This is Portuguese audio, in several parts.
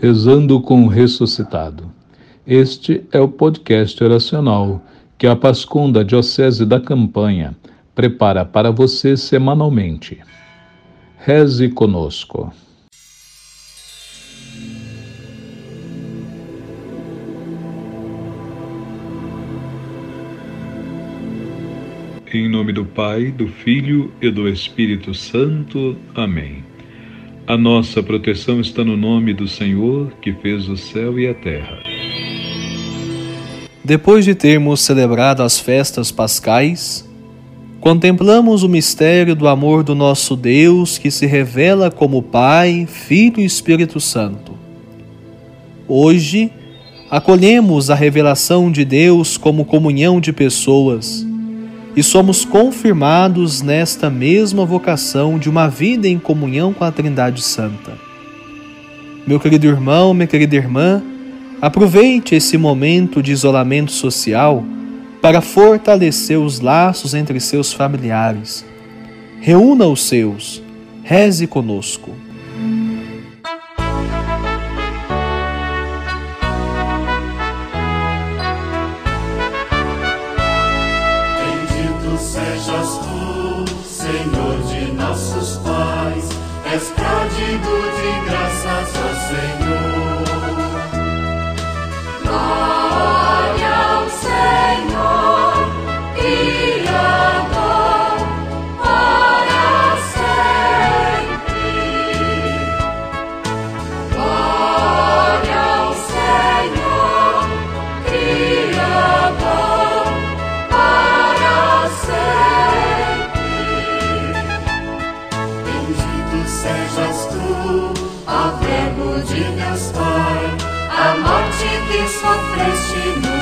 Rezando com o ressuscitado. Este é o podcast oracional que a Pascom da Diocese da Campanha prepara para você semanalmente. Reze conosco. Em nome do Pai, do Filho e do Espírito Santo. Amém. A nossa proteção está no nome do Senhor, que fez o céu e a terra. Depois de termos celebrado as festas pascais, contemplamos o mistério do amor do nosso Deus que se revela como Pai, Filho e Espírito Santo. Hoje, acolhemos a revelação de Deus como comunhão de pessoas e somos confirmados nesta mesma vocação de uma vida em comunhão com a Trindade Santa. Meu querido irmão, minha querida irmã, aproveite esse momento de isolamento social para fortalecer os laços entre seus familiares. Reúna os seus, reze conosco. nossos pais. És pródigo de graças, ó Senhor. sejas tu, ó Verbo de Deus Pai, a morte que sofreste no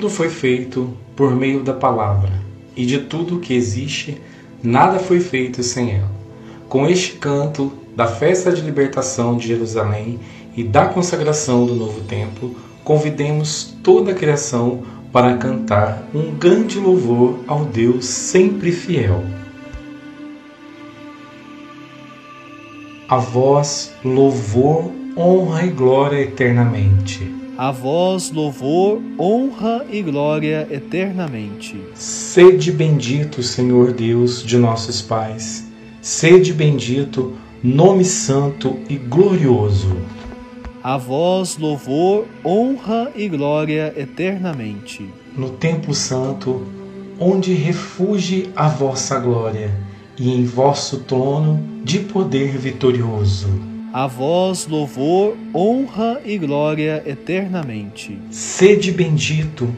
Tudo foi feito por meio da palavra, e de tudo que existe, nada foi feito sem ela. Com este canto da festa de libertação de Jerusalém e da consagração do novo templo, convidemos toda a criação para cantar um grande louvor ao Deus sempre fiel. A vós louvor, honra e glória eternamente a vós louvor, honra e glória eternamente. Sede bendito, Senhor Deus de nossos pais. Sede bendito, nome santo e glorioso. A vós louvor, honra e glória eternamente. No templo santo, onde refugie a vossa glória, e em vosso trono de poder vitorioso a vós louvor, honra e glória eternamente. Sede bendito,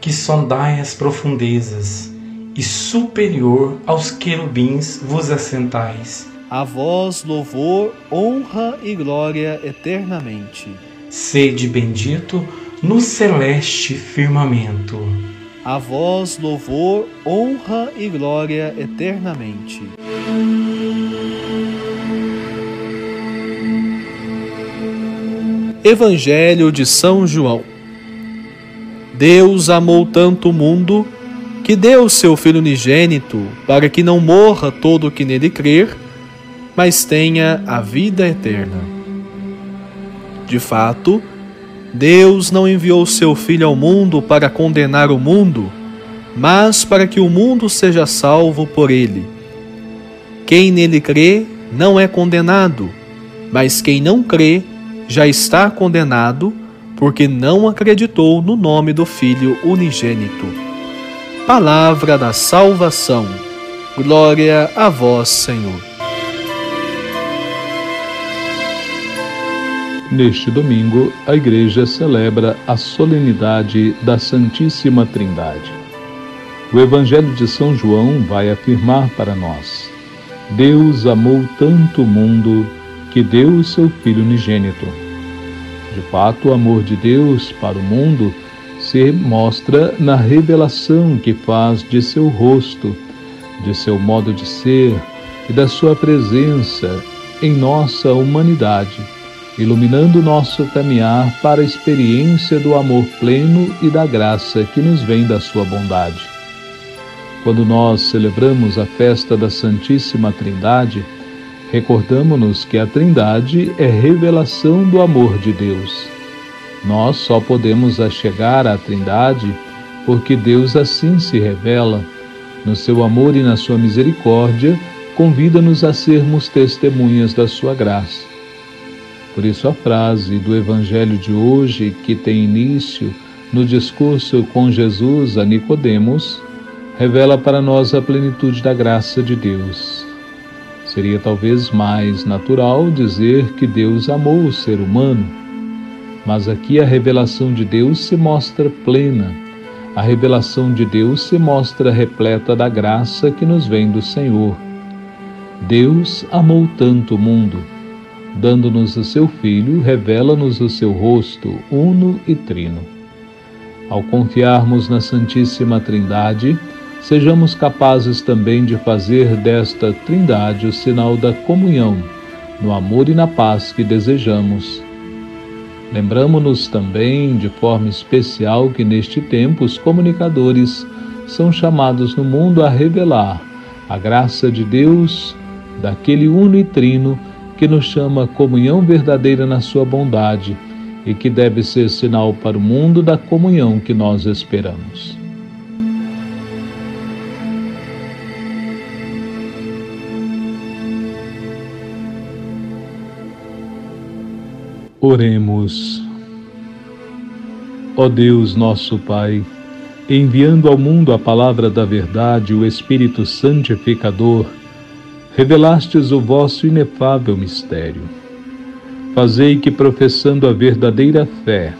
que sondai as profundezas, e superior aos querubins vos assentais. A vós louvor, honra e glória eternamente. Sede bendito no celeste firmamento. A vós louvor, honra e glória eternamente. Evangelho de São João. Deus amou tanto o mundo que deu seu Filho unigênito para que não morra todo o que nele crer, mas tenha a vida eterna. De fato, Deus não enviou seu Filho ao mundo para condenar o mundo, mas para que o mundo seja salvo por ele. Quem nele crê não é condenado, mas quem não crê já está condenado porque não acreditou no nome do Filho unigênito. Palavra da salvação. Glória a vós, Senhor. Neste domingo, a Igreja celebra a solenidade da Santíssima Trindade. O Evangelho de São João vai afirmar para nós: Deus amou tanto o mundo que deu o seu Filho unigênito. De fato, o amor de Deus para o mundo se mostra na revelação que faz de seu rosto, de seu modo de ser e da sua presença em nossa humanidade, iluminando nosso caminhar para a experiência do amor pleno e da graça que nos vem da sua bondade. Quando nós celebramos a festa da Santíssima Trindade, Recordamos-nos que a Trindade é revelação do amor de Deus. Nós só podemos chegar à Trindade porque Deus assim se revela. No seu amor e na sua misericórdia, convida-nos a sermos testemunhas da sua graça. Por isso, a frase do Evangelho de hoje, que tem início no discurso com Jesus a Nicodemos, revela para nós a plenitude da graça de Deus. Seria talvez mais natural dizer que Deus amou o ser humano, mas aqui a revelação de Deus se mostra plena. A revelação de Deus se mostra repleta da graça que nos vem do Senhor. Deus amou tanto o mundo, dando-nos o seu Filho, revela-nos o seu rosto, uno e trino. Ao confiarmos na Santíssima Trindade, sejamos capazes também de fazer desta Trindade o sinal da comunhão, no amor e na paz que desejamos. Lembramos-nos também, de forma especial, que neste tempo os comunicadores são chamados no mundo a revelar a graça de Deus, daquele uno e trino que nos chama comunhão verdadeira na sua bondade e que deve ser sinal para o mundo da comunhão que nós esperamos. Oremos. Ó Deus, nosso Pai, enviando ao mundo a palavra da verdade, o Espírito Santificador, revelastes o vosso inefável mistério. Fazei que, professando a verdadeira fé,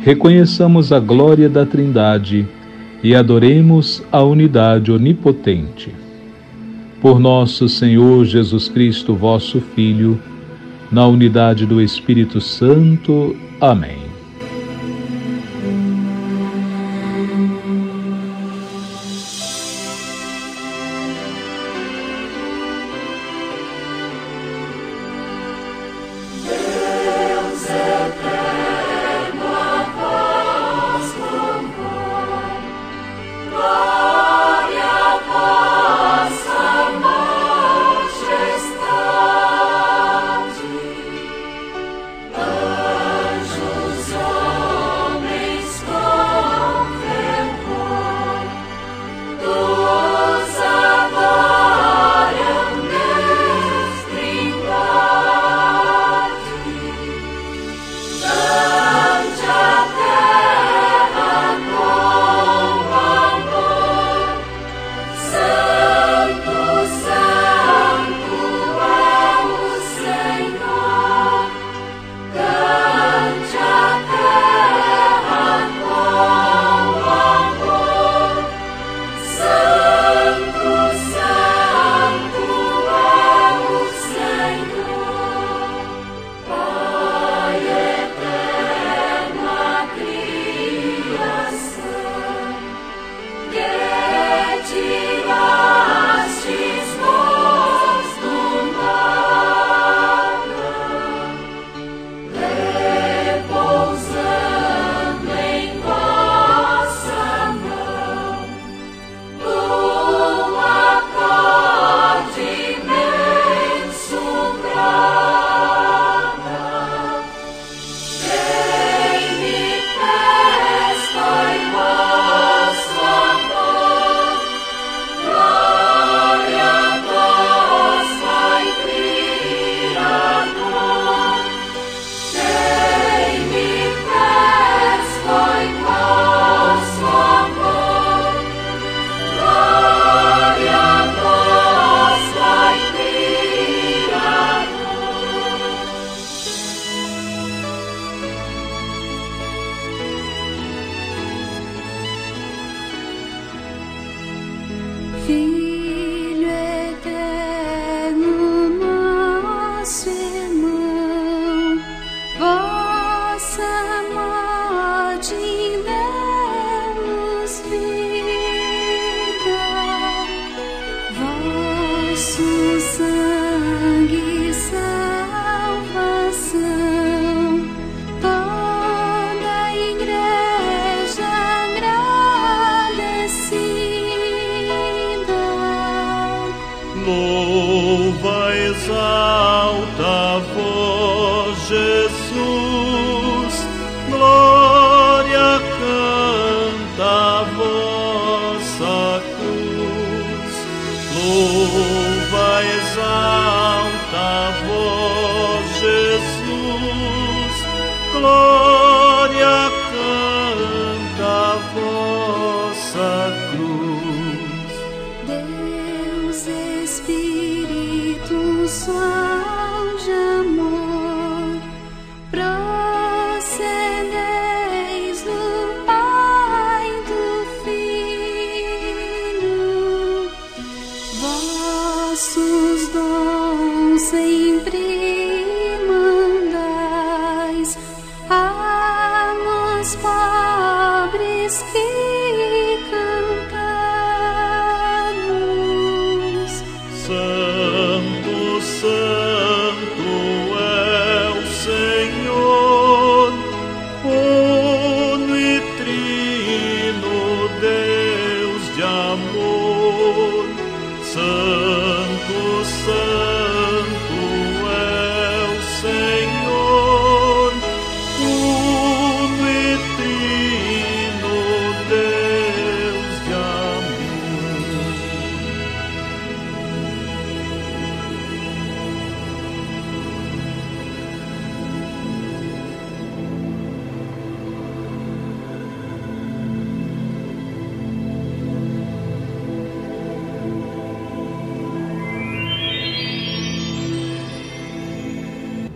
reconheçamos a glória da Trindade e adoremos a unidade onipotente. Por nosso Senhor Jesus Cristo, vosso Filho, na unidade do Espírito Santo. Amém. louva, exalta.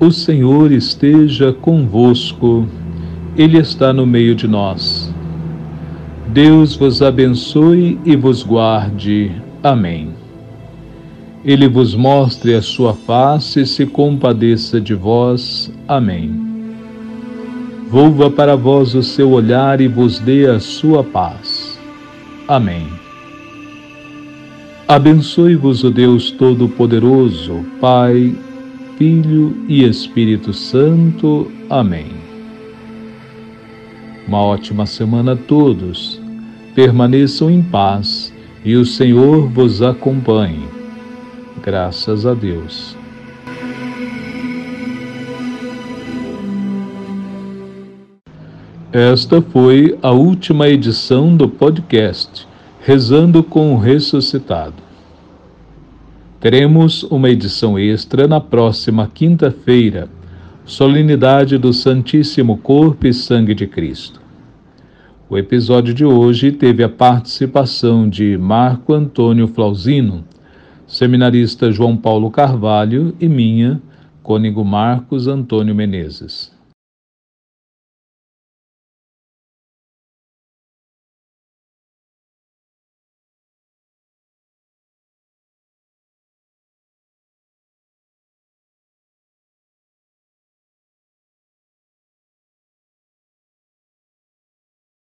O Senhor esteja convosco, Ele está no meio de nós. Deus vos abençoe e vos guarde. Amém. Ele vos mostre a sua face e se compadeça de vós. Amém. Volva para vós o seu olhar e vos dê a sua paz. Amém. Abençoe-vos o Deus Todo-Poderoso, Pai, Filho e Espírito Santo. Amém. Uma ótima semana a todos. Permaneçam em paz e o Senhor vos acompanhe. Graças a Deus. Esta foi a última edição do podcast Rezando com o Ressuscitado. Teremos uma edição extra na próxima quinta-feira, solenidade do Santíssimo Corpo e Sangue de Cristo. O episódio de hoje teve a participação de Marco Antônio Flausino, seminarista João Paulo Carvalho e minha, cônego Marcos Antônio Menezes.